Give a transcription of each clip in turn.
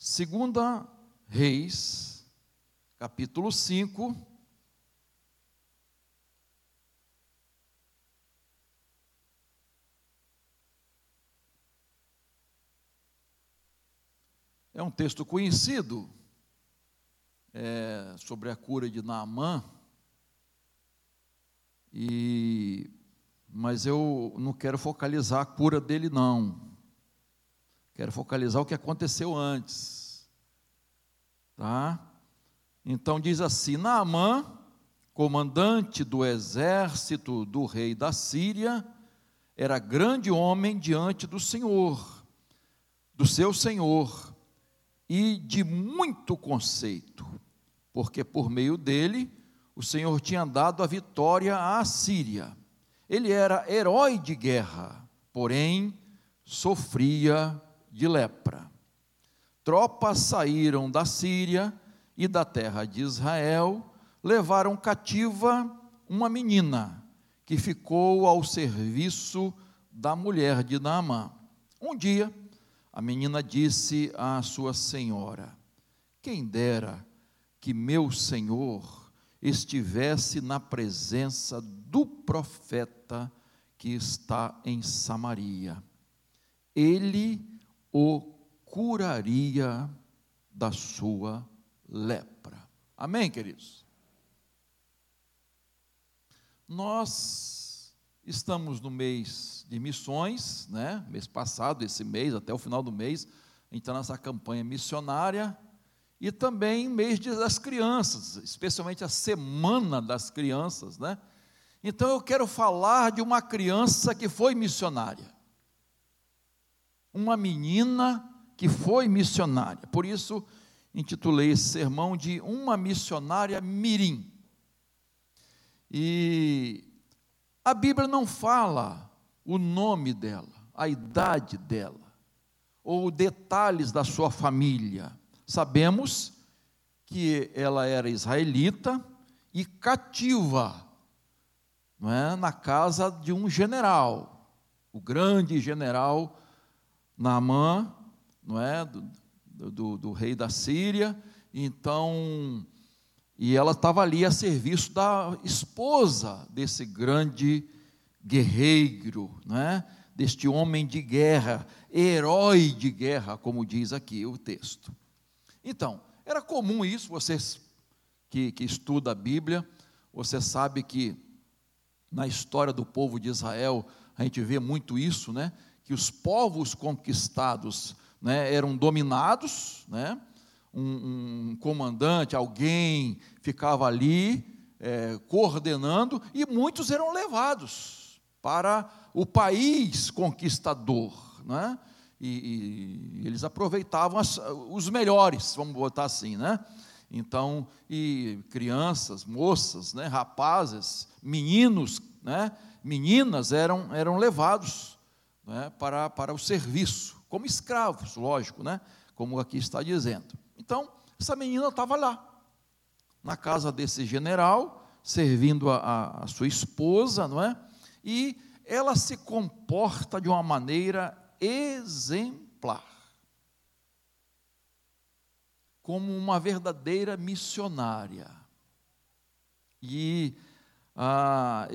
Segunda Reis, capítulo 5. É um texto conhecido é, sobre a cura de Naamã, e, mas eu não quero focalizar a cura dele, não. Quero focalizar o que aconteceu antes. Tá? Então diz assim: Naamã, comandante do exército do rei da Síria, era grande homem diante do Senhor, do seu Senhor, e de muito conceito, porque por meio dele o Senhor tinha dado a vitória à Síria. Ele era herói de guerra, porém sofria de lepra. Tropas saíram da Síria e da terra de Israel, levaram cativa uma menina que ficou ao serviço da mulher de Naamã. Um dia, a menina disse à sua senhora: Quem dera que meu senhor estivesse na presença do profeta que está em Samaria. Ele o curaria da sua lepra. Amém, queridos? Nós estamos no mês de missões, né? Mês passado, esse mês, até o final do mês, a gente está nessa campanha missionária e também mês das crianças, especialmente a semana das crianças, né? Então eu quero falar de uma criança que foi missionária uma menina que foi missionária. Por isso, intitulei esse sermão de Uma Missionária Mirim. E a Bíblia não fala o nome dela, a idade dela, ou detalhes da sua família. Sabemos que ela era israelita e cativa é, na casa de um general, o grande general Naamã, não é? Do, do, do, rei da Síria, então, e ela estava ali a serviço da esposa desse grande guerreiro, né? deste homem de guerra, herói de guerra, como diz aqui o texto. Então, era comum isso, vocês que, que estudam a Bíblia, você sabe que na história do povo de Israel, a gente vê muito isso, né? Que os povos conquistados né, eram dominados, né, um, um, comandante, alguém ficava ali é, coordenando, e muitos eram levados para o país conquistador. Né, e, e eles aproveitavam as, os melhores, vamos botar assim, né? Então, e crianças, moças, né, rapazes, meninos, né, meninas eram, eram levados né, para, para o serviço, como escravos, lógico, né, como aqui está dizendo. Então, essa menina estava lá, na casa desse general, servindo a, a, sua esposa, não é? E ela se comporta de uma maneira exemplar, como uma verdadeira missionária. E ah,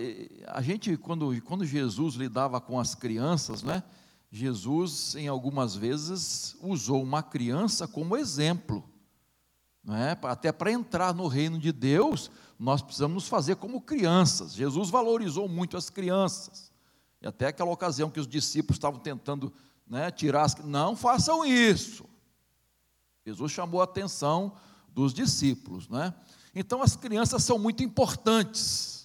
a gente, quando, quando Jesus lidava com as crianças, né, Jesus, em algumas vezes, usou uma criança como exemplo. Né, até para entrar no reino de Deus, nós precisamos fazer como crianças. Jesus valorizou muito as crianças. E até aquela ocasião que os discípulos estavam tentando né, tirar as. Não façam isso. Jesus chamou a atenção dos discípulos. Né? Então, as crianças são muito importantes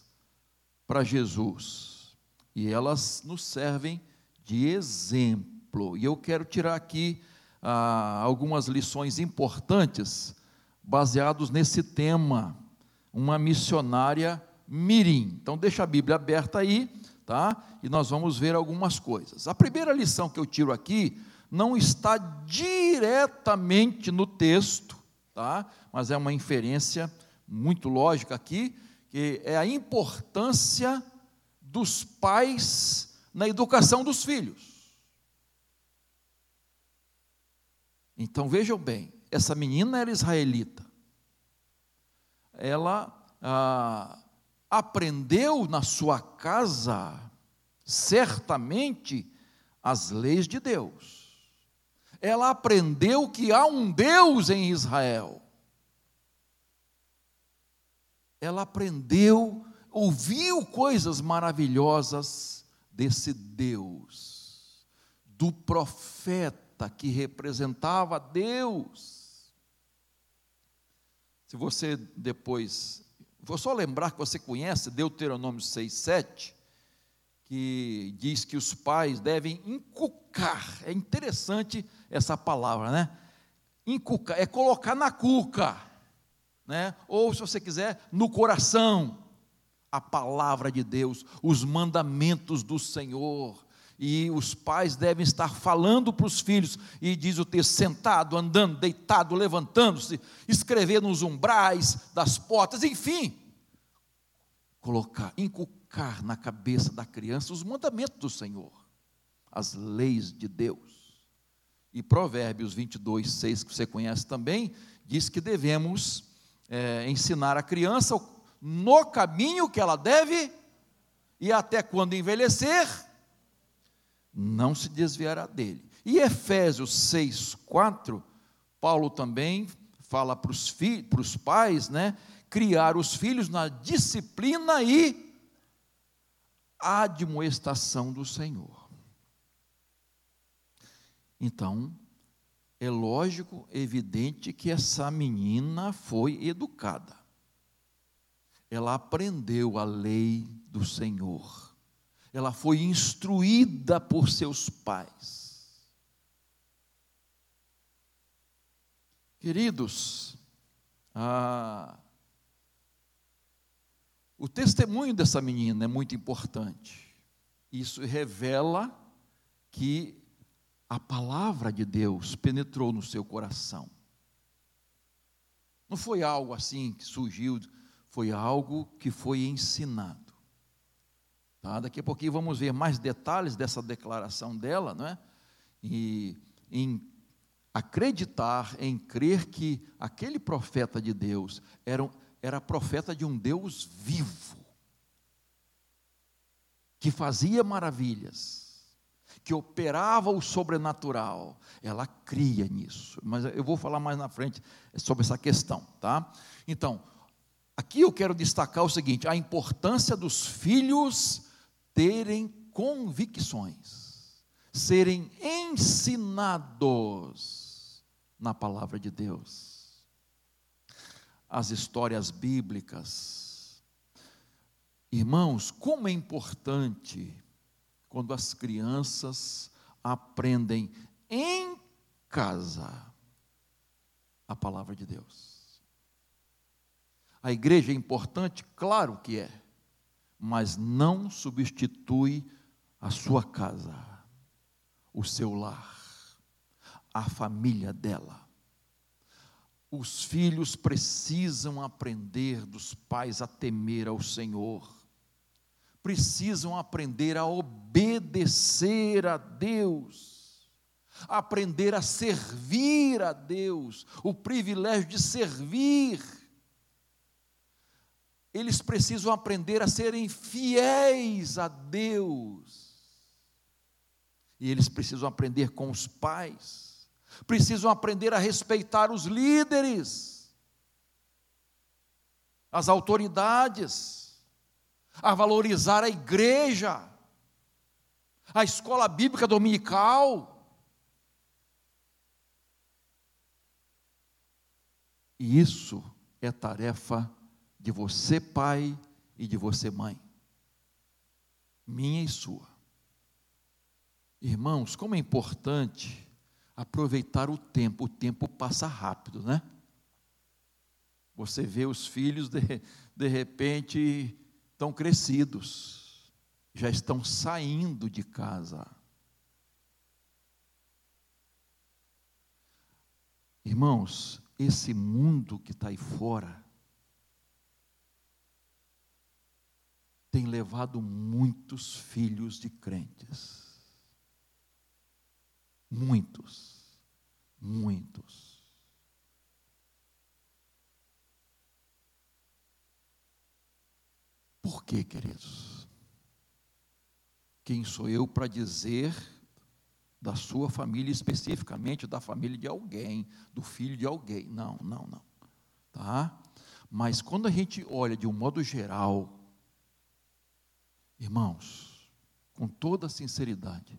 para Jesus. E elas nos servem de exemplo. E eu quero tirar aqui ah, algumas lições importantes baseados nesse tema, uma missionária mirim. Então deixa a Bíblia aberta aí, tá? E nós vamos ver algumas coisas. A primeira lição que eu tiro aqui não está diretamente no texto, tá? Mas é uma inferência muito lógica aqui, que é a importância dos pais na educação dos filhos. Então vejam bem, essa menina era israelita. Ela ah, aprendeu na sua casa, certamente, as leis de Deus. Ela aprendeu que há um Deus em Israel. Ela aprendeu, ouviu coisas maravilhosas desse Deus, do profeta que representava Deus. Se você depois, vou só lembrar que você conhece Deuteronômio 6, 7, que diz que os pais devem inculcar, é interessante essa palavra, né? Inculcar, é colocar na cuca, né? Ou se você quiser, no coração a palavra de Deus, os mandamentos do Senhor. E os pais devem estar falando para os filhos, e diz o texto: sentado, andando, deitado, levantando-se, escrever nos umbrais das portas, enfim, colocar, inculcar na cabeça da criança os mandamentos do Senhor, as leis de Deus. E Provérbios 22, 6, que você conhece também, diz que devemos é, ensinar a criança no caminho que ela deve, e até quando envelhecer, não se desviará dele. E Efésios 6, 4, Paulo também fala para os, para os pais, né, criar os filhos na disciplina e admoestação do Senhor. Então, é lógico, evidente que essa menina foi educada ela aprendeu a lei do Senhor, ela foi instruída por seus pais. Queridos, ah, o testemunho dessa menina é muito importante. Isso revela que a palavra de Deus penetrou no seu coração. Não foi algo assim que surgiu foi algo que foi ensinado. Tá? Daqui a pouquinho vamos ver mais detalhes dessa declaração dela, não é? E em acreditar, em crer que aquele profeta de Deus era, era profeta de um Deus vivo, que fazia maravilhas, que operava o sobrenatural. Ela cria nisso. Mas eu vou falar mais na frente sobre essa questão, tá? Então, Aqui eu quero destacar o seguinte: a importância dos filhos terem convicções, serem ensinados na palavra de Deus. As histórias bíblicas. Irmãos, como é importante quando as crianças aprendem em casa a palavra de Deus. A igreja é importante? Claro que é, mas não substitui a sua casa, o seu lar, a família dela. Os filhos precisam aprender dos pais a temer ao Senhor, precisam aprender a obedecer a Deus, aprender a servir a Deus, o privilégio de servir eles precisam aprender a serem fiéis a Deus. E eles precisam aprender com os pais, precisam aprender a respeitar os líderes, as autoridades, a valorizar a igreja, a escola bíblica dominical. E isso é tarefa de você, pai, e de você, mãe. Minha e sua. Irmãos, como é importante aproveitar o tempo. O tempo passa rápido, né? Você vê os filhos, de, de repente, estão crescidos, já estão saindo de casa. Irmãos, esse mundo que está aí fora, tem levado muitos filhos de crentes. Muitos, muitos. Por quê, queridos? Quem sou eu para dizer da sua família, especificamente da família de alguém, do filho de alguém? Não, não, não. Tá? Mas quando a gente olha de um modo geral, irmãos, com toda sinceridade,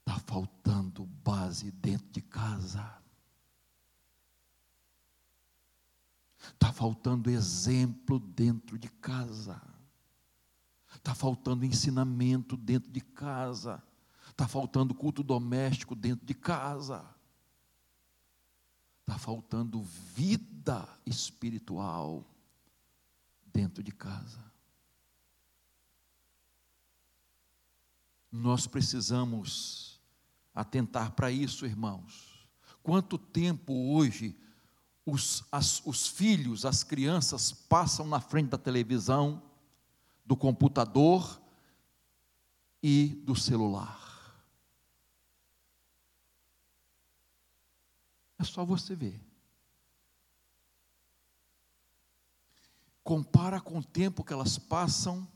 está faltando base dentro de casa. Está faltando exemplo dentro de casa. Está faltando ensinamento dentro de casa. Está faltando culto doméstico dentro de casa. Está faltando vida espiritual dentro de casa. Nós precisamos atentar para isso, irmãos. Quanto tempo hoje os, as, os filhos, as crianças passam na frente da televisão, do computador e do celular. É só você ver. Compara com o tempo que elas passam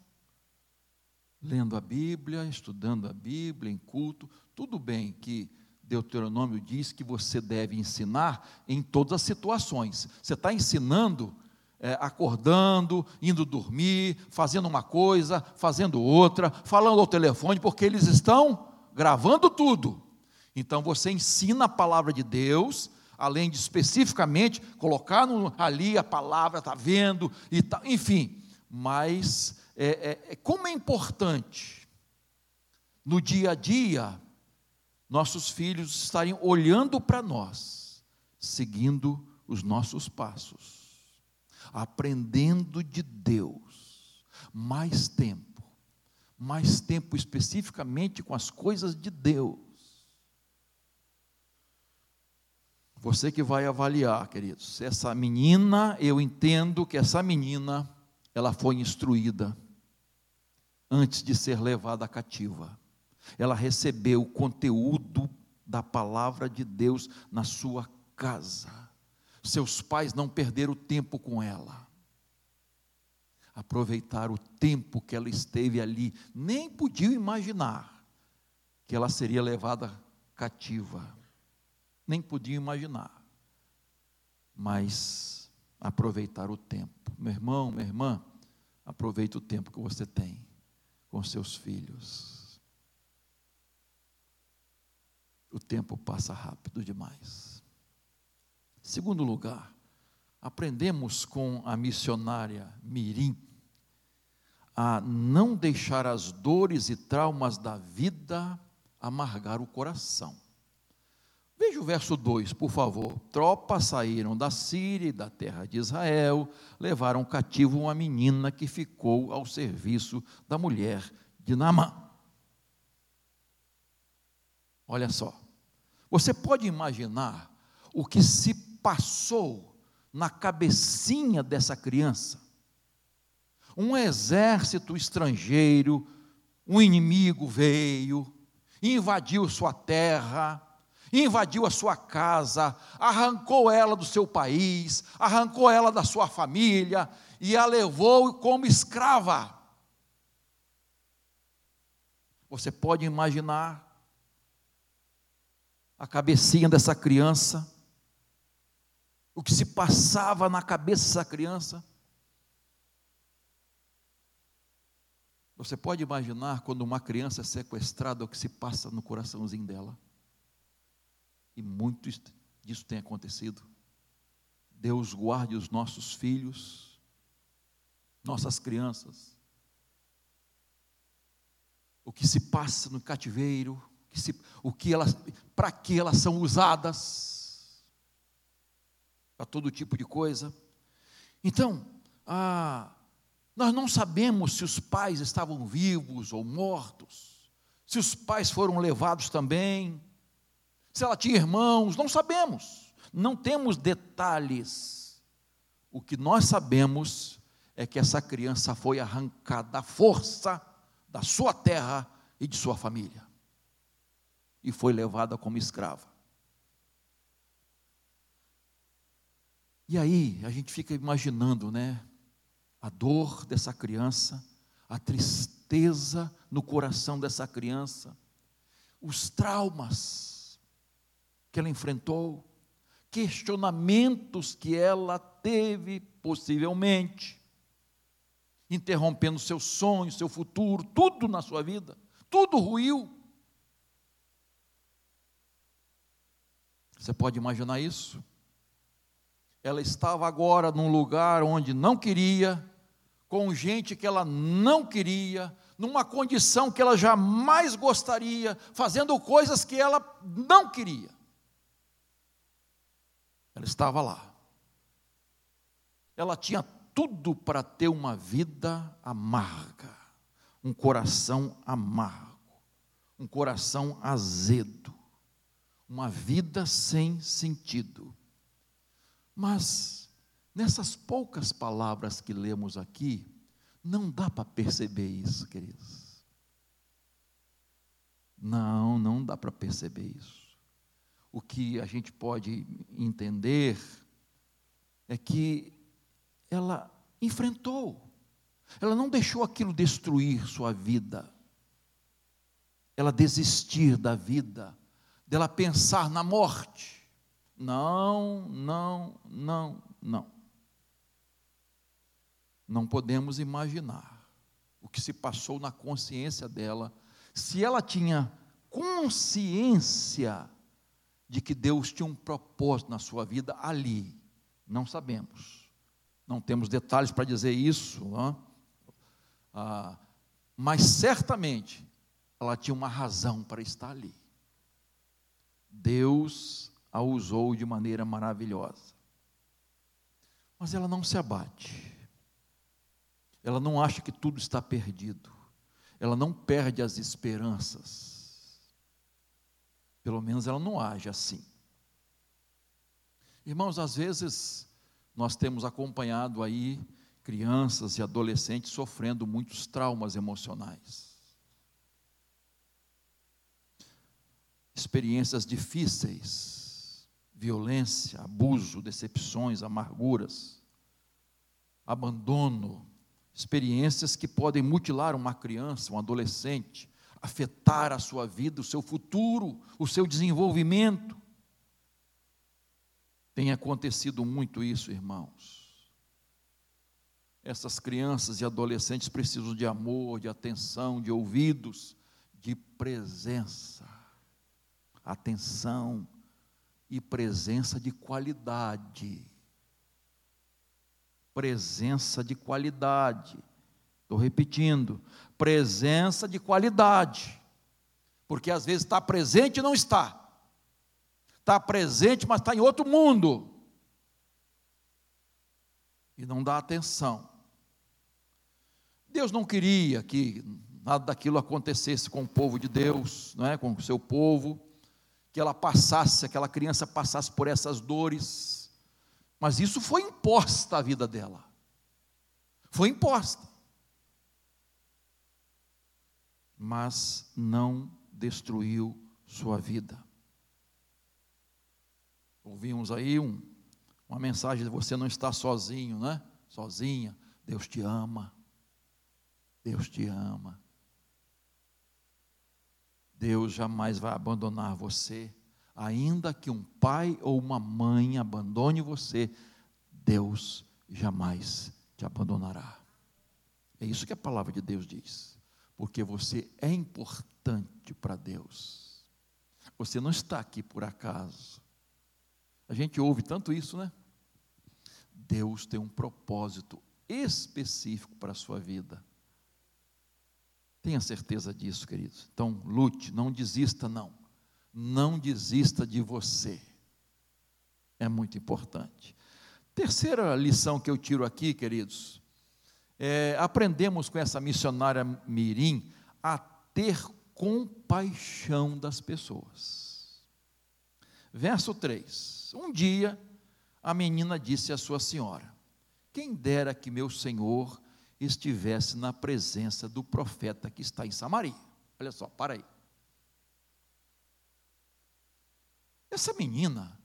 lendo a Bíblia, estudando a Bíblia, em culto. Tudo bem que Deuteronômio diz que você deve ensinar em todas as situações. Você está ensinando, é, acordando, indo dormir, fazendo uma coisa, fazendo outra, falando ao telefone, porque eles estão gravando tudo. Então você ensina a palavra de Deus, além de especificamente colocar no, ali a palavra, está vendo, e tá, enfim. Mas é, é, é, como é importante no dia a dia nossos filhos estarem olhando para nós, seguindo os nossos passos, aprendendo de Deus, mais tempo, mais tempo especificamente com as coisas de Deus. Você que vai avaliar, queridos, essa menina, eu entendo que essa menina, ela foi instruída antes de ser levada cativa ela recebeu o conteúdo da palavra de Deus na sua casa. Seus pais não perderam tempo com ela. Aproveitaram o tempo que ela esteve ali, nem podiam imaginar que ela seria levada cativa. Nem podiam imaginar. Mas aproveitar o tempo. Meu irmão, minha irmã, aproveite o tempo que você tem com seus filhos o tempo passa rápido demais. Segundo lugar, aprendemos com a missionária Mirim a não deixar as dores e traumas da vida amargar o coração. Veja o verso 2, por favor. Tropas saíram da Síria e da terra de Israel, levaram cativo uma menina que ficou ao serviço da mulher de Naamã. Olha só. Você pode imaginar o que se passou na cabecinha dessa criança? Um exército estrangeiro, um inimigo veio, invadiu sua terra, invadiu a sua casa, arrancou ela do seu país, arrancou ela da sua família e a levou como escrava. Você pode imaginar a cabecinha dessa criança, o que se passava na cabeça dessa criança. Você pode imaginar quando uma criança é sequestrada o que se passa no coraçãozinho dela? E muito disso tem acontecido. Deus guarde os nossos filhos, nossas crianças. O que se passa no cativeiro, que se, o que elas, para que elas são usadas, para todo tipo de coisa. Então, ah, nós não sabemos se os pais estavam vivos ou mortos, se os pais foram levados também, se ela tinha irmãos, não sabemos, não temos detalhes. O que nós sabemos é que essa criança foi arrancada à força da sua terra e de sua família e foi levada como escrava. E aí a gente fica imaginando, né, a dor dessa criança a tristeza no coração dessa criança, os traumas que ela enfrentou, questionamentos que ela teve, possivelmente, interrompendo seu sonho, seu futuro, tudo na sua vida, tudo ruiu. Você pode imaginar isso? Ela estava agora num lugar onde não queria, com gente que ela não queria, numa condição que ela jamais gostaria, fazendo coisas que ela não queria. Ela estava lá. Ela tinha tudo para ter uma vida amarga, um coração amargo, um coração azedo, uma vida sem sentido. Mas, nessas poucas palavras que lemos aqui, não dá para perceber isso, queridos. Não, não dá para perceber isso. O que a gente pode entender é que ela enfrentou, ela não deixou aquilo destruir sua vida, ela desistir da vida, dela pensar na morte. Não, não, não, não. Não podemos imaginar o que se passou na consciência dela, se ela tinha consciência de que Deus tinha um propósito na sua vida ali, não sabemos, não temos detalhes para dizer isso, ah, mas certamente ela tinha uma razão para estar ali. Deus a usou de maneira maravilhosa. Mas ela não se abate. Ela não acha que tudo está perdido. Ela não perde as esperanças. Pelo menos ela não age assim. Irmãos, às vezes nós temos acompanhado aí crianças e adolescentes sofrendo muitos traumas emocionais. Experiências difíceis violência, abuso, decepções, amarguras, abandono, experiências que podem mutilar uma criança, um adolescente, afetar a sua vida, o seu futuro, o seu desenvolvimento. Tem acontecido muito isso, irmãos. Essas crianças e adolescentes precisam de amor, de atenção, de ouvidos, de presença, atenção, e presença de qualidade. Presença de qualidade. Estou repetindo, presença de qualidade. Porque às vezes está presente e não está. Está presente, mas está em outro mundo. E não dá atenção. Deus não queria que nada daquilo acontecesse com o povo de Deus, não é? com o seu povo que ela passasse, aquela criança passasse por essas dores, mas isso foi imposta à vida dela. Foi imposta. Mas não destruiu sua vida. Ouvimos aí um, uma mensagem de você não está sozinho, né? Sozinha. Deus te ama. Deus te ama. Deus jamais vai abandonar você, ainda que um pai ou uma mãe abandone você, Deus jamais te abandonará. É isso que a palavra de Deus diz, porque você é importante para Deus. Você não está aqui por acaso. A gente ouve tanto isso, né? Deus tem um propósito específico para a sua vida. Tenha certeza disso, queridos. Então, lute, não desista, não. Não desista de você. É muito importante. Terceira lição que eu tiro aqui, queridos, é, aprendemos com essa missionária Mirim a ter compaixão das pessoas. Verso 3: Um dia a menina disse à sua senhora: Quem dera que meu senhor estivesse na presença do profeta que está em Samaria. Olha só, para aí. Essa menina,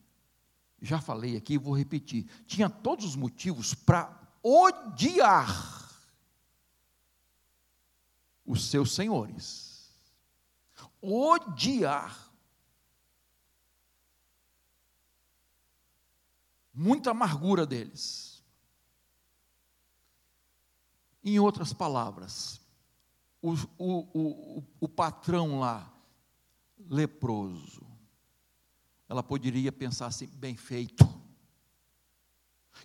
já falei aqui, vou repetir, tinha todos os motivos para odiar os seus senhores. Odiar. Muita amargura deles. Em outras palavras, o, o, o, o patrão lá, leproso, ela poderia pensar assim: bem feito,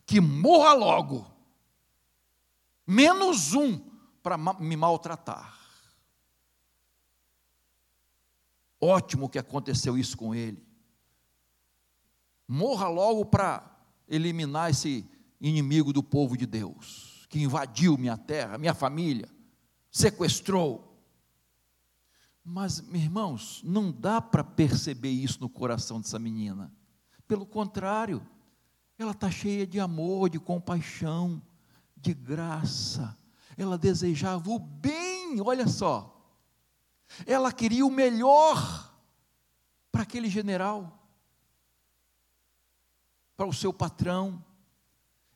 que morra logo, menos um para me maltratar. Ótimo que aconteceu isso com ele. Morra logo para eliminar esse inimigo do povo de Deus, que invadiu minha terra, minha família, sequestrou. Mas, meus irmãos, não dá para perceber isso no coração dessa menina. Pelo contrário, ela está cheia de amor, de compaixão, de graça. Ela desejava o bem, olha só. Ela queria o melhor para aquele general, para o seu patrão.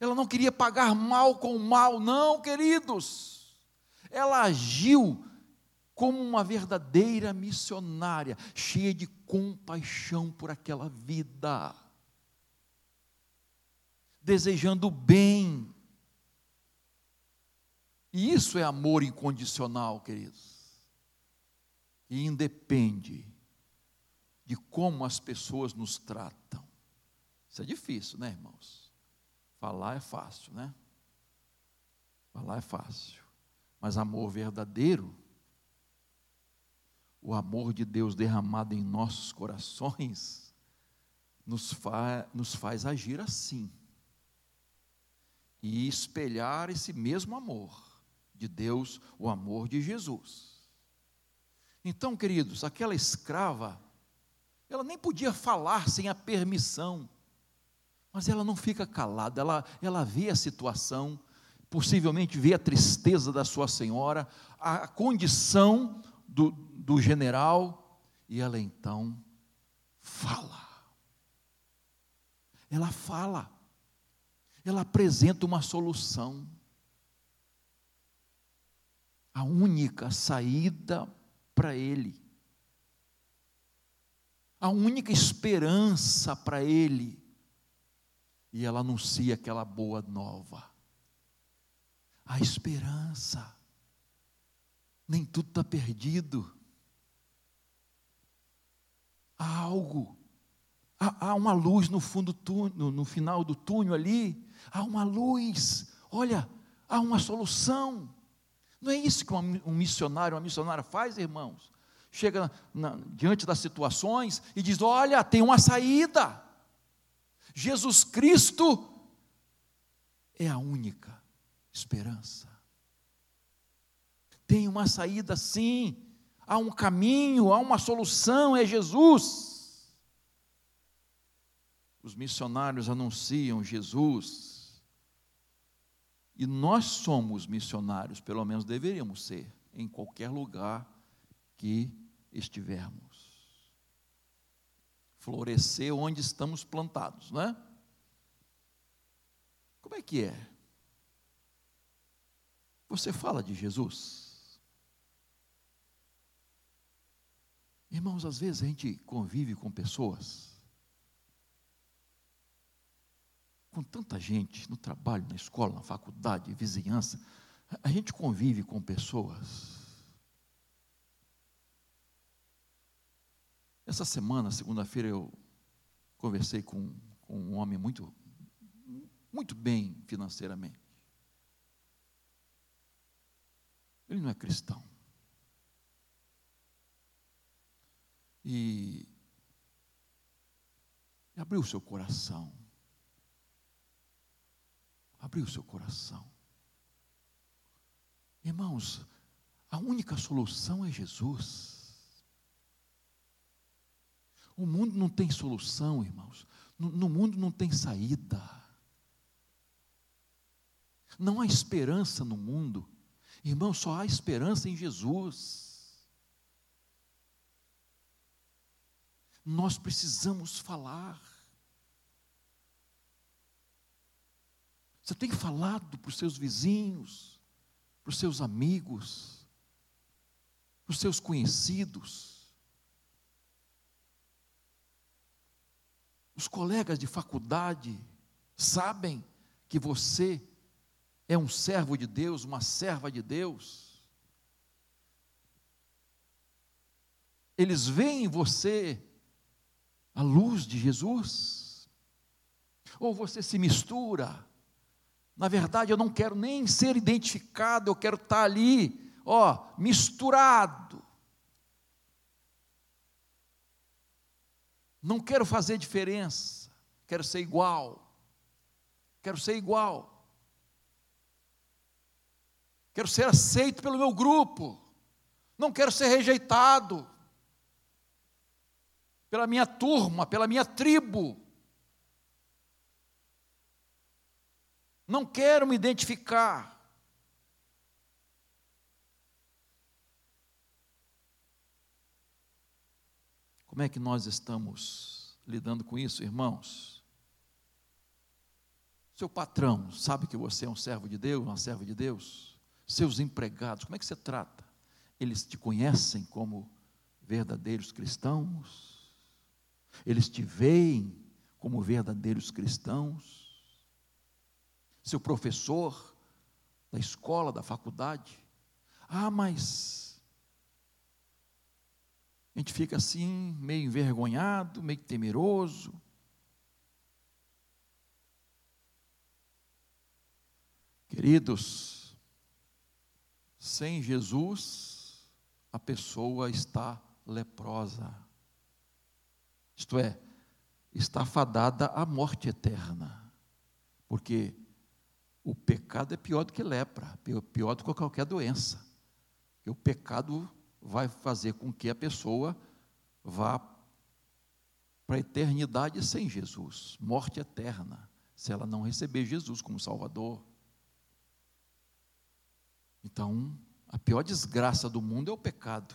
Ela não queria pagar mal com mal, não, queridos. Ela agiu como uma verdadeira missionária, cheia de compaixão por aquela vida, desejando o bem. E isso é amor incondicional, queridos. E independe de como as pessoas nos tratam. Isso é difícil, né, irmãos? Falar é fácil, né? Falar é fácil. Mas amor verdadeiro o amor de Deus derramado em nossos corações nos, fa nos faz agir assim e espelhar esse mesmo amor de Deus, o amor de Jesus. Então, queridos, aquela escrava, ela nem podia falar sem a permissão, mas ela não fica calada, ela, ela vê a situação, possivelmente vê a tristeza da sua senhora, a condição do, do general, e ela então fala. Ela fala. Ela apresenta uma solução. A única saída para ele. A única esperança para ele. E ela anuncia aquela boa nova. A esperança. Nem tudo está perdido há algo, há, há uma luz no fundo, túnel, no final do túnel ali, há uma luz, olha, há uma solução. Não é isso que um missionário, uma missionária faz, irmãos? Chega na, diante das situações e diz: Olha, tem uma saída. Jesus Cristo é a única esperança. Tem uma saída sim há um caminho, há uma solução, é Jesus. Os missionários anunciam Jesus. E nós somos missionários, pelo menos deveríamos ser, em qualquer lugar que estivermos. Florescer onde estamos plantados, não é? Como é que é? Você fala de Jesus? Irmãos, às vezes a gente convive com pessoas, com tanta gente, no trabalho, na escola, na faculdade, vizinhança, a gente convive com pessoas. Essa semana, segunda-feira, eu conversei com, com um homem muito, muito bem financeiramente. Ele não é cristão. e, abriu o seu coração. Abriu o seu coração. Irmãos, a única solução é Jesus. O mundo não tem solução, irmãos. No, mundo não tem saída. Não há esperança no mundo. Irmãos, só há esperança em Jesus. nós precisamos falar. Você tem falado para os seus vizinhos, para os seus amigos, os seus conhecidos, os colegas de faculdade sabem que você é um servo de Deus, uma serva de Deus. Eles veem em você a luz de Jesus. Ou você se mistura. Na verdade, eu não quero nem ser identificado, eu quero estar ali, ó, misturado. Não quero fazer diferença, quero ser igual. Quero ser igual. Quero ser aceito pelo meu grupo. Não quero ser rejeitado pela minha turma, pela minha tribo. Não quero me identificar. Como é que nós estamos lidando com isso, irmãos? Seu patrão sabe que você é um servo de Deus, uma serva de Deus? Seus empregados, como é que você trata? Eles te conhecem como verdadeiros cristãos? Eles te veem como verdadeiros cristãos. Seu professor da escola, da faculdade. Ah, mas. Gente fica assim, meio envergonhado, meio temeroso. Queridos, sem Jesus, a pessoa está leprosa. Isto é, está fadada à morte eterna, porque o pecado é pior do que lepra, pior do que qualquer doença, porque o pecado vai fazer com que a pessoa vá para a eternidade sem Jesus, morte eterna, se ela não receber Jesus como Salvador. Então, a pior desgraça do mundo é o pecado.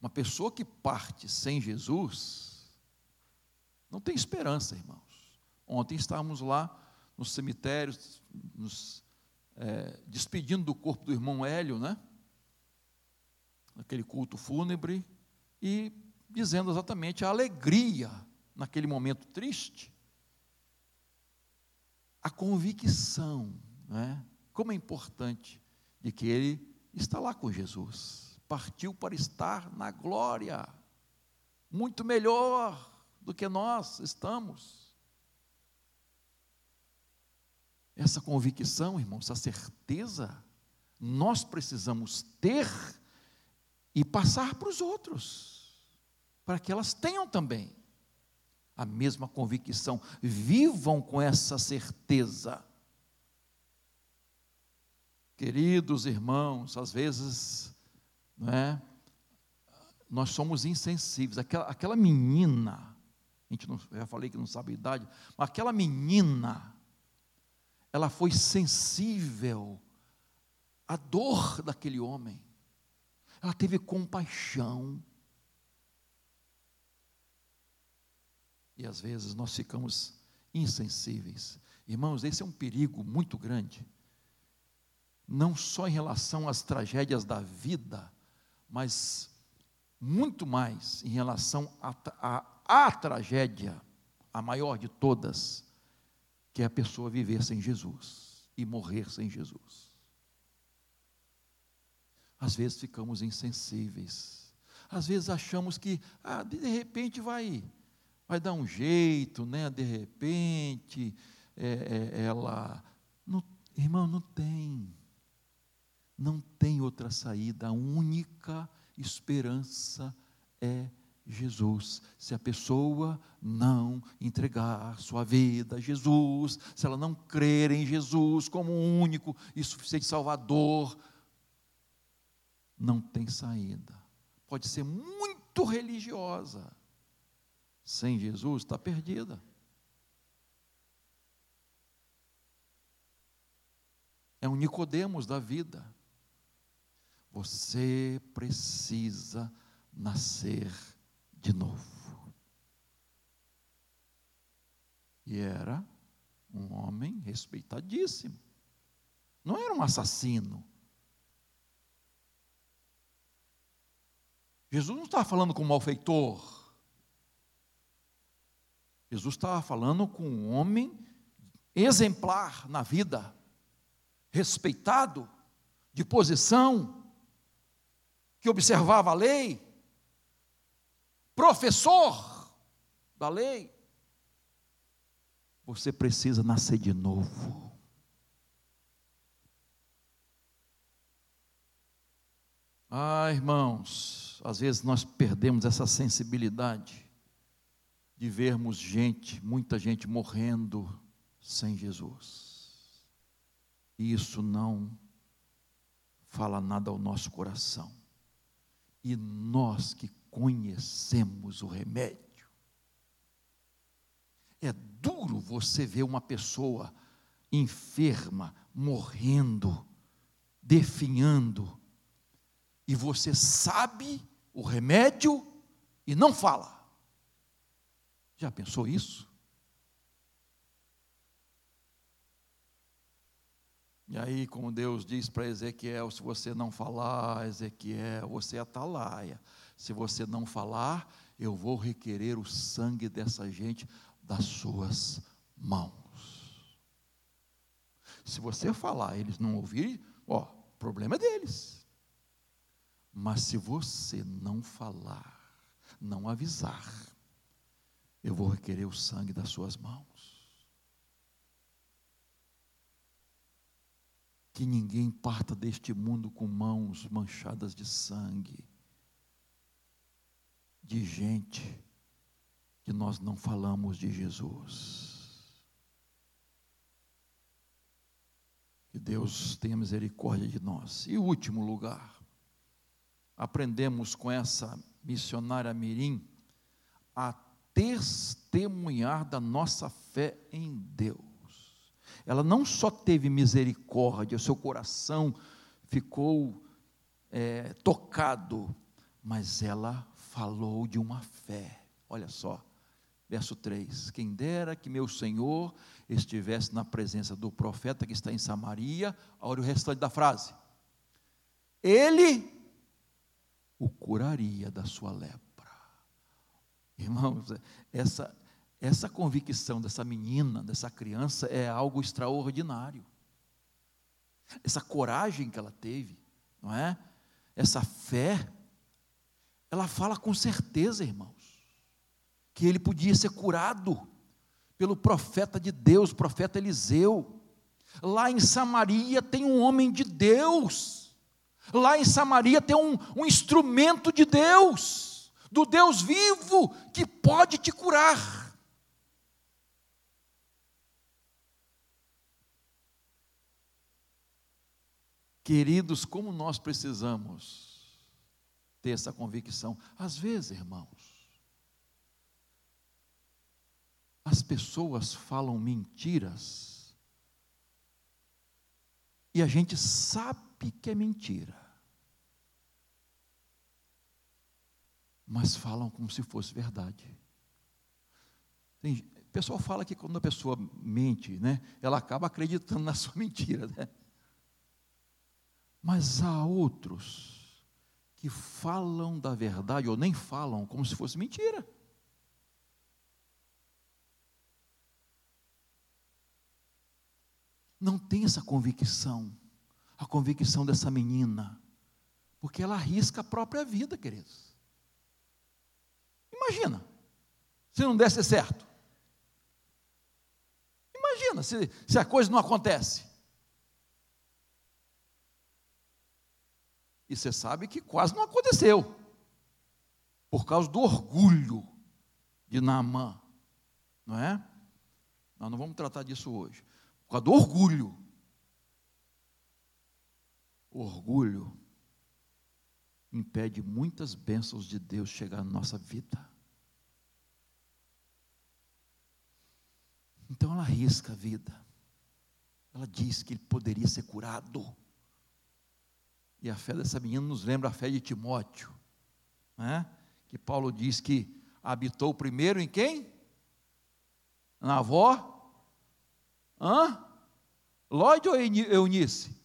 Uma pessoa que parte sem Jesus não tem esperança, irmãos. Ontem estávamos lá no cemitério, nos é, despedindo do corpo do irmão Hélio, né? Naquele culto fúnebre, e dizendo exatamente a alegria naquele momento triste, a convicção, né? Como é importante de que ele está lá com Jesus partiu para estar na glória, muito melhor do que nós estamos. Essa convicção, irmãos, essa certeza, nós precisamos ter e passar para os outros, para que elas tenham também a mesma convicção, vivam com essa certeza. Queridos irmãos, às vezes não é? Nós somos insensíveis. Aquela, aquela menina, a gente não, já falei que não sabe a idade, mas aquela menina, ela foi sensível à dor daquele homem. Ela teve compaixão. E às vezes nós ficamos insensíveis. Irmãos, esse é um perigo muito grande. Não só em relação às tragédias da vida, mas muito mais em relação à tragédia, a maior de todas, que é a pessoa viver sem Jesus e morrer sem Jesus. Às vezes ficamos insensíveis, às vezes achamos que, ah, de repente vai, vai dar um jeito, né? De repente, é, é, ela, não, irmão, não tem. Não tem outra saída, a única esperança é Jesus. Se a pessoa não entregar sua vida a Jesus, se ela não crer em Jesus como único e suficiente Salvador, não tem saída. Pode ser muito religiosa, sem Jesus está perdida. É um Nicodemos da vida. Você precisa nascer de novo. E era um homem respeitadíssimo. Não era um assassino. Jesus não estava falando com um malfeitor. Jesus estava falando com um homem exemplar na vida, respeitado, de posição, que observava a lei, professor da lei. Você precisa nascer de novo. Ah, irmãos, às vezes nós perdemos essa sensibilidade de vermos gente, muita gente morrendo sem Jesus. E isso não fala nada ao nosso coração. E nós que conhecemos o remédio, é duro você ver uma pessoa enferma, morrendo, definhando, e você sabe o remédio e não fala. Já pensou isso? E aí, como Deus diz para Ezequiel: se você não falar, Ezequiel, você é atalaia. Se você não falar, eu vou requerer o sangue dessa gente das suas mãos. Se você falar, eles não ouvirem, ó, o problema é deles. Mas se você não falar, não avisar, eu vou requerer o sangue das suas mãos. Que ninguém parta deste mundo com mãos manchadas de sangue, de gente que nós não falamos de Jesus. Que Deus tenha misericórdia de nós. E último lugar, aprendemos com essa missionária Mirim a testemunhar da nossa fé em Deus. Ela não só teve misericórdia, seu coração ficou é, tocado, mas ela falou de uma fé. Olha só, verso 3: Quem dera que meu Senhor estivesse na presença do profeta que está em Samaria, olha o restante da frase. Ele o curaria da sua lepra. Irmãos, essa, essa convicção dessa menina, dessa criança, é algo extraordinário. Essa coragem que ela teve, não é? Essa fé, ela fala com certeza, irmãos, que ele podia ser curado pelo profeta de Deus, profeta Eliseu. Lá em Samaria tem um homem de Deus. Lá em Samaria tem um, um instrumento de Deus do Deus vivo que pode te curar. Queridos, como nós precisamos ter essa convicção. Às vezes, irmãos, as pessoas falam mentiras e a gente sabe que é mentira. mas falam como se fosse verdade. Tem, o pessoal fala que quando a pessoa mente, né, ela acaba acreditando na sua mentira. Né? Mas há outros que falam da verdade, ou nem falam, como se fosse mentira. Não tem essa convicção, a convicção dessa menina, porque ela arrisca a própria vida, queridos. Imagina, se não desse certo. Imagina se, se a coisa não acontece. E você sabe que quase não aconteceu. Por causa do orgulho de Naamã. Não é? Nós não vamos tratar disso hoje. Por causa do orgulho. Orgulho impede muitas bênçãos de Deus chegar na nossa vida. Então ela arrisca a vida. Ela diz que ele poderia ser curado. E a fé dessa menina nos lembra a fé de Timóteo, né? que Paulo diz que habitou primeiro em quem? Na avó? Hã? Lloyd ou Eunice?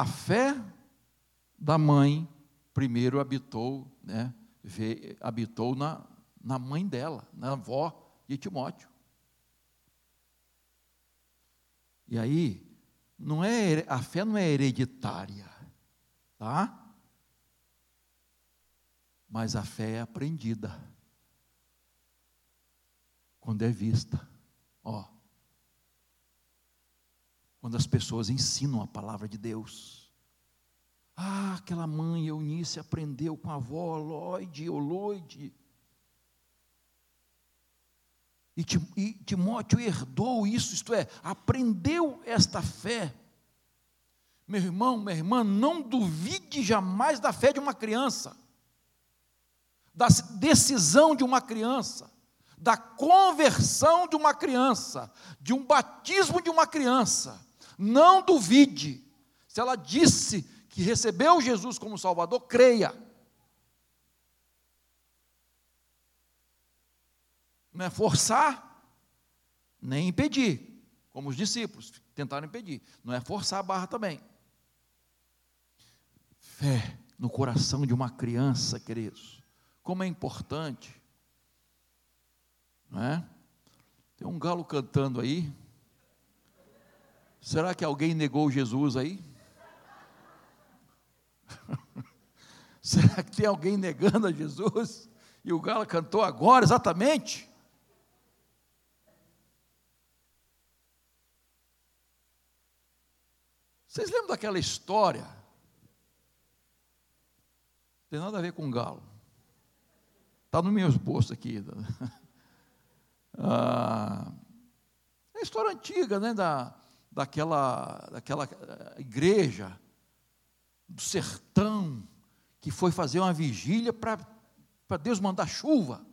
A fé da mãe primeiro habitou, né, habitou na, na mãe dela, na avó de Timóteo. E aí, não é, a fé não é hereditária, tá? Mas a fé é aprendida. Quando é vista, ó. Quando as pessoas ensinam a palavra de Deus. Ah, aquela mãe Eunice aprendeu com a avó Lloyd ou Lloyd. E Timóteo herdou isso, isto é, aprendeu esta fé. Meu irmão, minha irmã, não duvide jamais da fé de uma criança, da decisão de uma criança, da conversão de uma criança, de um batismo de uma criança. Não duvide. Se ela disse que recebeu Jesus como Salvador, creia. Não é forçar, nem impedir, como os discípulos tentaram impedir. Não é forçar a barra também. Fé no coração de uma criança, queridos. Como é importante. Não é? Tem um galo cantando aí. Será que alguém negou Jesus aí? Será que tem alguém negando a Jesus? E o galo cantou agora, exatamente? Vocês lembram daquela história? Não tem nada a ver com galo. Está no meu esboço aqui. Ah, é história antiga, né? Da, daquela, daquela eh, igreja do sertão que foi fazer uma vigília para Deus mandar chuva.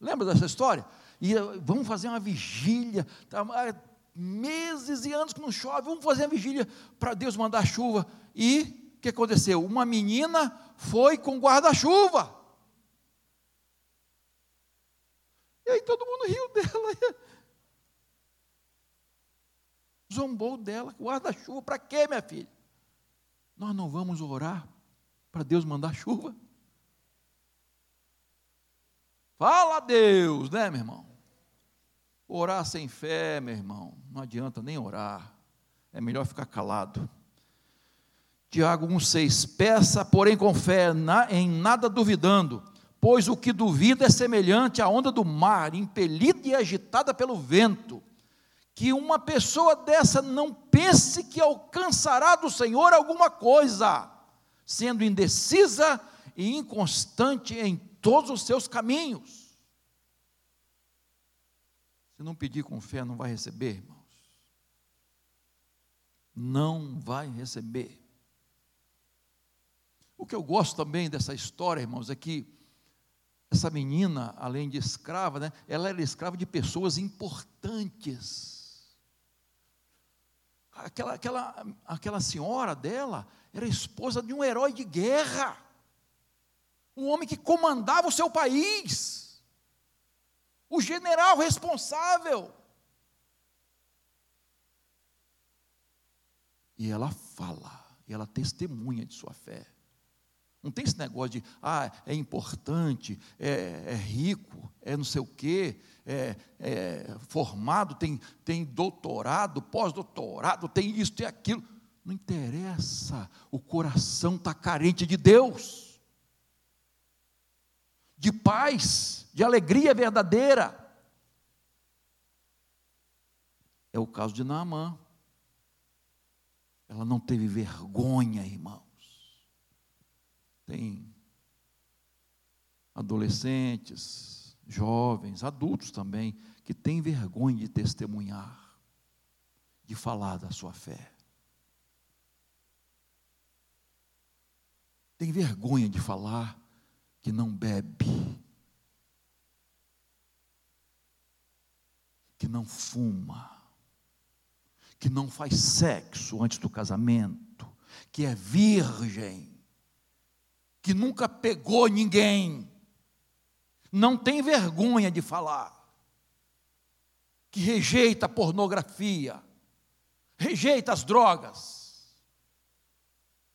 Lembra dessa história? E eh, vamos fazer uma vigília, tá, meses e anos que não chove, vamos fazer uma vigília para Deus mandar chuva. E o que aconteceu? Uma menina foi com guarda-chuva. E aí todo mundo riu dela. Zombou dela, guarda-chuva, para quê, minha filha? Nós não vamos orar para Deus mandar chuva? Fala a Deus, né, meu irmão? Orar sem fé, meu irmão, não adianta nem orar. É melhor ficar calado. Tiago 1,6: Peça, porém, com fé, em nada duvidando, pois o que duvida é semelhante à onda do mar, impelida e agitada pelo vento. Que uma pessoa dessa não pense que alcançará do Senhor alguma coisa, sendo indecisa e inconstante em todos os seus caminhos. Se não pedir com fé, não vai receber, irmãos. Não vai receber. O que eu gosto também dessa história, irmãos, é que essa menina, além de escrava, né, ela era escrava de pessoas importantes. Aquela, aquela, aquela senhora dela era esposa de um herói de guerra, um homem que comandava o seu país o general responsável. E ela fala, e ela testemunha de sua fé. Não tem esse negócio de, ah, é importante, é, é rico, é não sei o quê, é, é formado, tem, tem doutorado, pós-doutorado, tem isso, tem aquilo. Não interessa, o coração está carente de Deus, de paz de alegria verdadeira. É o caso de Naamã. Ela não teve vergonha, irmãos. Tem adolescentes, jovens, adultos também, que têm vergonha de testemunhar, de falar da sua fé. Tem vergonha de falar que não bebe, que não fuma, que não faz sexo antes do casamento, que é virgem, que nunca pegou ninguém, não tem vergonha de falar, que rejeita a pornografia, rejeita as drogas,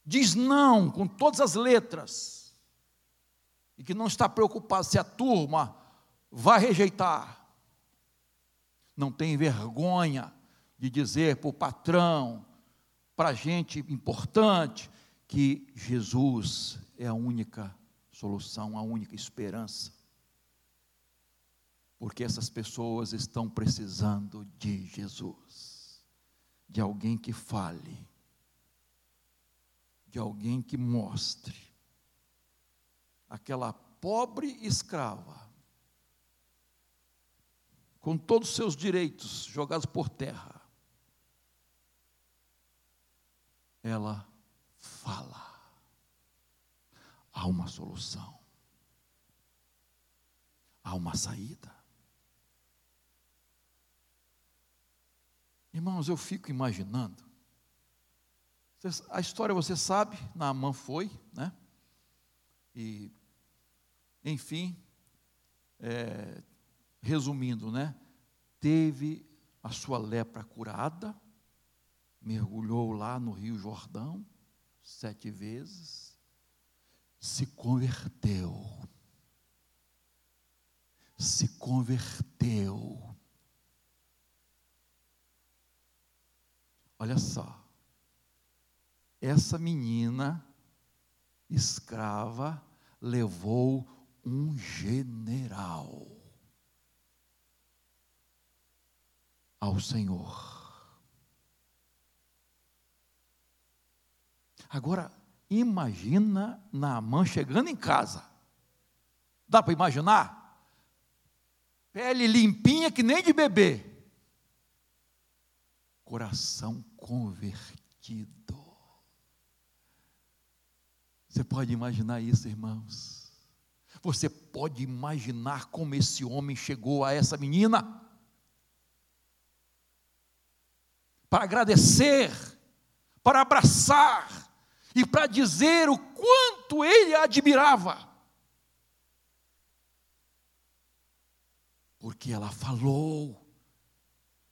diz não com todas as letras, e que não está preocupado se a turma vai rejeitar, não tem vergonha de dizer para o patrão, para gente importante, que Jesus é a única solução, a única esperança. Porque essas pessoas estão precisando de Jesus, de alguém que fale, de alguém que mostre. Aquela pobre escrava, com todos os seus direitos jogados por terra, ela fala. Há uma solução. Há uma saída. Irmãos, eu fico imaginando. A história você sabe, Naamã foi, né? E, enfim, é, resumindo, né? Teve a sua lepra curada, mergulhou lá no Rio Jordão sete vezes, se converteu. Se converteu. Olha só, essa menina escrava levou um general ao Senhor. Agora, imagina Naamã chegando em casa. Dá para imaginar? Pele limpinha que nem de bebê. Coração convertido. Você pode imaginar isso, irmãos? Você pode imaginar como esse homem chegou a essa menina? Para agradecer, para abraçar, e para dizer o quanto ele a admirava. Porque ela falou,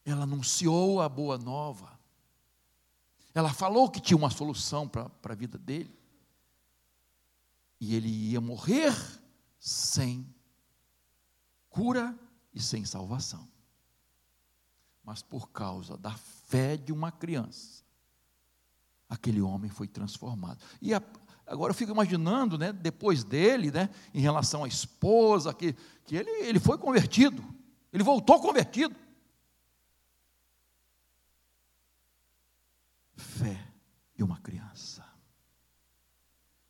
ela anunciou a boa nova, ela falou que tinha uma solução para a vida dele, e ele ia morrer sem cura e sem salvação. Mas por causa da fé de uma criança, aquele homem foi transformado. E a, agora eu fico imaginando, né, depois dele, né, em relação à esposa, que, que ele, ele foi convertido, ele voltou convertido. Fé de uma criança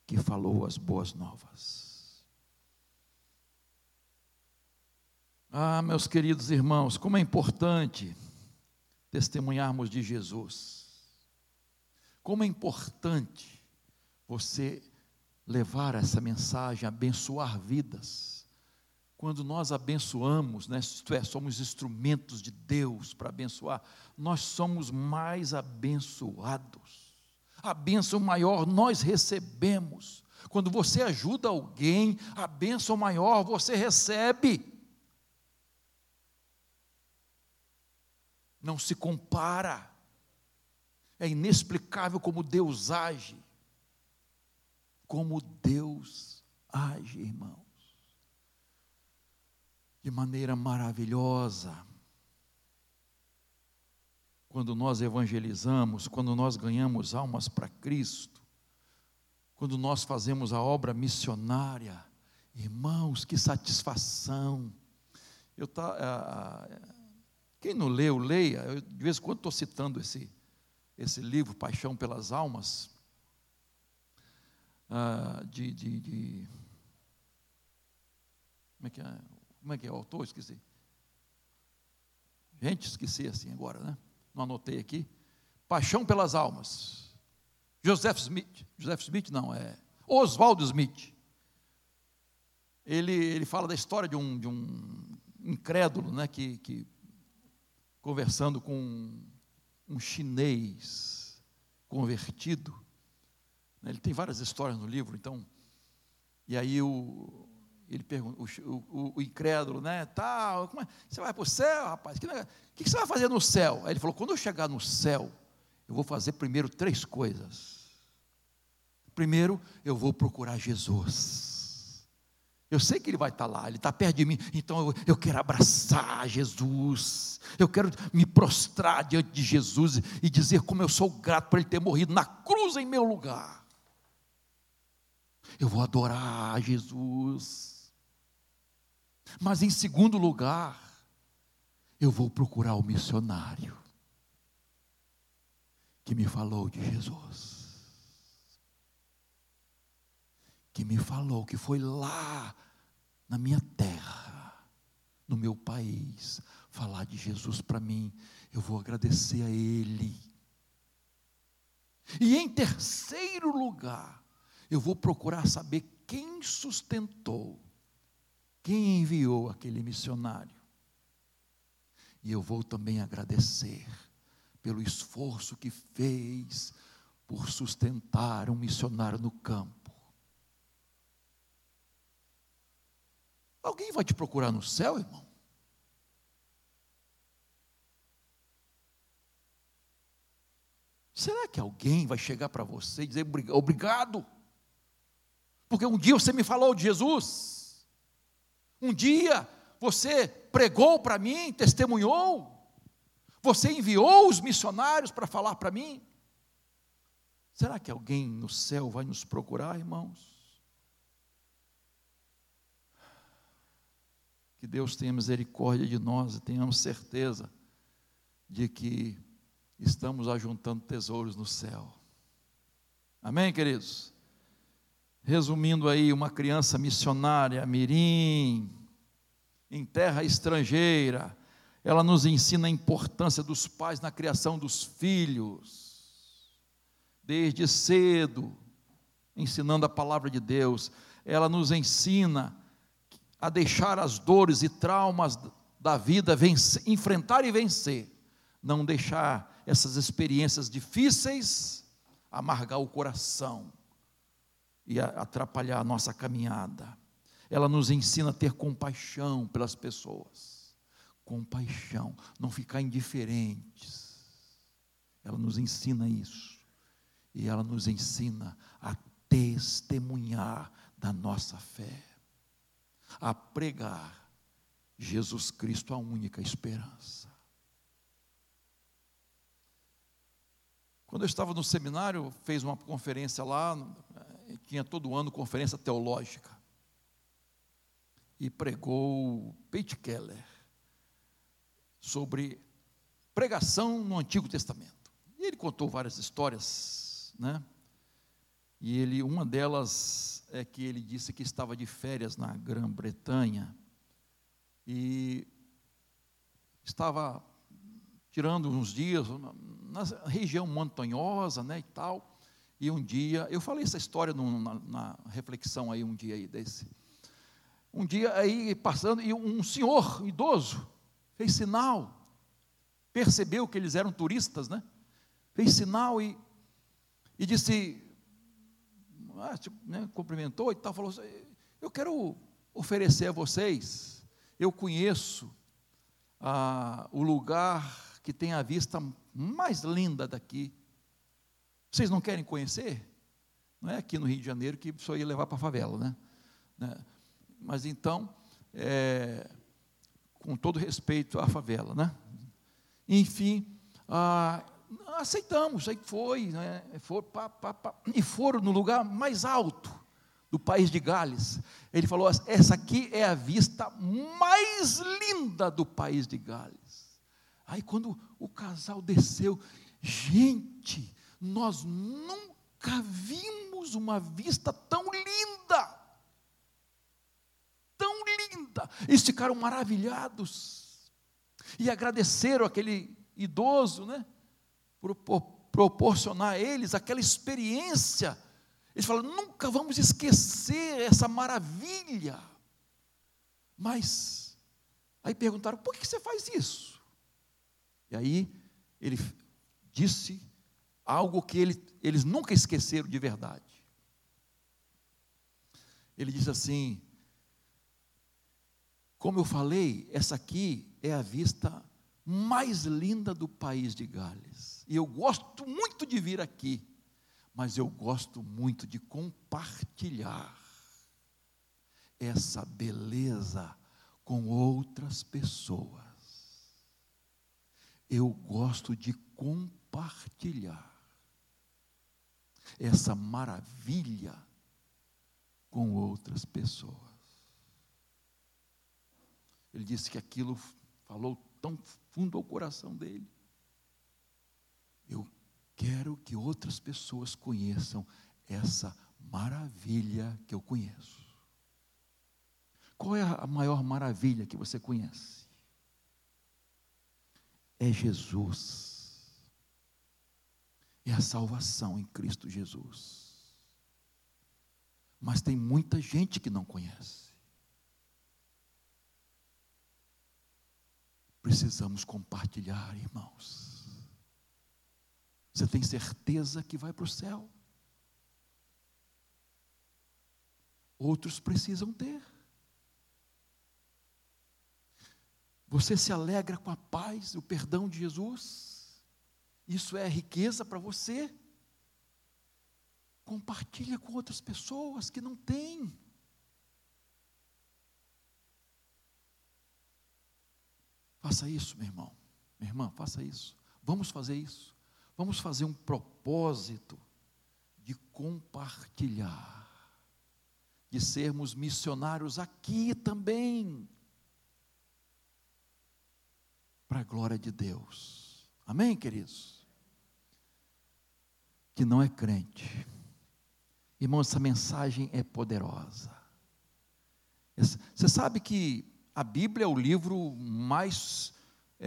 que falou as boas novas. Ah, meus queridos irmãos, como é importante testemunharmos de Jesus. Como é importante você levar essa mensagem, abençoar vidas. Quando nós abençoamos, né, isto é, somos instrumentos de Deus para abençoar, nós somos mais abençoados. A bênção maior nós recebemos. Quando você ajuda alguém, a bênção maior você recebe. Não se compara. É inexplicável como Deus age. Como Deus age, irmãos. De maneira maravilhosa. Quando nós evangelizamos, quando nós ganhamos almas para Cristo, quando nós fazemos a obra missionária, irmãos, que satisfação. Eu tá, quem não leu, leia. Eu, de vez em quando estou citando esse, esse livro, Paixão pelas Almas, ah, de, de, de, Como é que é? Como é que é o autor? Esqueci. Gente, esqueci assim agora, né? Não anotei aqui. Paixão pelas Almas. Joseph Smith. Joseph Smith não, é Oswaldo Smith. Ele, ele fala da história de um, de um incrédulo, né, que, que conversando com um chinês convertido. Né, ele tem várias histórias no livro, então. E aí o, ele pergunta, o, o, o incrédulo, né? Tá, é? Você vai para o céu, rapaz? O que, que você vai fazer no céu? Aí ele falou: quando eu chegar no céu, eu vou fazer primeiro três coisas. Primeiro, eu vou procurar Jesus. Eu sei que Ele vai estar lá, Ele está perto de mim, então eu, eu quero abraçar Jesus. Eu quero me prostrar diante de Jesus e dizer como eu sou grato por Ele ter morrido na cruz em meu lugar. Eu vou adorar Jesus. Mas em segundo lugar, eu vou procurar o missionário que me falou de Jesus. Que me falou que foi lá na minha terra, no meu país, falar de Jesus para mim. Eu vou agradecer a Ele. E em terceiro lugar, eu vou procurar saber quem sustentou, quem enviou aquele missionário. E eu vou também agradecer pelo esforço que fez por sustentar um missionário no campo. Alguém vai te procurar no céu, irmão? Será que alguém vai chegar para você e dizer obrigado? Porque um dia você me falou de Jesus. Um dia você pregou para mim, testemunhou. Você enviou os missionários para falar para mim. Será que alguém no céu vai nos procurar, irmãos? Que Deus tenha misericórdia de nós e tenhamos certeza de que estamos ajuntando tesouros no céu. Amém, queridos? Resumindo aí, uma criança missionária, mirim, em terra estrangeira, ela nos ensina a importância dos pais na criação dos filhos, desde cedo, ensinando a palavra de Deus. Ela nos ensina a deixar as dores e traumas da vida vencer, enfrentar e vencer, não deixar essas experiências difíceis amargar o coração e atrapalhar a nossa caminhada. Ela nos ensina a ter compaixão pelas pessoas. Compaixão, não ficar indiferentes. Ela nos ensina isso. E ela nos ensina a testemunhar da nossa fé. A pregar Jesus Cristo, a única esperança. Quando eu estava no seminário, fez uma conferência lá, tinha todo ano conferência teológica. E pregou Pete Keller sobre pregação no Antigo Testamento. E ele contou várias histórias, né? E ele, uma delas é que ele disse que estava de férias na Grã-Bretanha e estava tirando uns dias na região montanhosa, né, e tal. E um dia, eu falei essa história na, na, reflexão aí um dia aí desse. Um dia aí passando, e um senhor idoso fez sinal, percebeu que eles eram turistas, né? Fez sinal e, e disse, ah, né, cumprimentou e tal, falou eu quero oferecer a vocês, eu conheço ah, o lugar que tem a vista mais linda daqui, vocês não querem conhecer? Não é aqui no Rio de Janeiro que só ia levar para a favela, né? né? Mas então, é, com todo respeito à favela, né? Enfim, ah, aceitamos, aí foi, né? For, pá, pá, pá, e foram no lugar mais alto do país de Gales. Ele falou: essa aqui é a vista mais linda do país de Gales. Aí quando o casal desceu, gente, nós nunca vimos uma vista tão linda. Tão linda. Eles ficaram maravilhados. E agradeceram aquele idoso, né? Por, por proporcionar a eles aquela experiência. Eles falaram: nunca vamos esquecer essa maravilha. Mas, aí perguntaram: por que você faz isso? E aí ele disse algo que ele, eles nunca esqueceram de verdade. Ele diz assim: Como eu falei, essa aqui é a vista mais linda do país de Gales. E eu gosto muito de vir aqui. mas eu gosto muito de compartilhar essa beleza com outras pessoas. Eu gosto de compartilhar essa maravilha com outras pessoas. Ele disse que aquilo falou tão fundo ao coração dele. Eu quero que outras pessoas conheçam essa maravilha que eu conheço. Qual é a maior maravilha que você conhece? É Jesus. É a salvação em Cristo Jesus. Mas tem muita gente que não conhece. Precisamos compartilhar, irmãos. Você tem certeza que vai para o céu? Outros precisam ter. Você se alegra com a paz e o perdão de Jesus? Isso é riqueza para você? Compartilha com outras pessoas que não têm. Faça isso, meu irmão. Minha irmã, faça isso. Vamos fazer isso. Vamos fazer um propósito de compartilhar, de sermos missionários aqui também para a glória de Deus. Amém, queridos? Que não é crente. Irmão, essa mensagem é poderosa. Você sabe que a Bíblia é o livro mais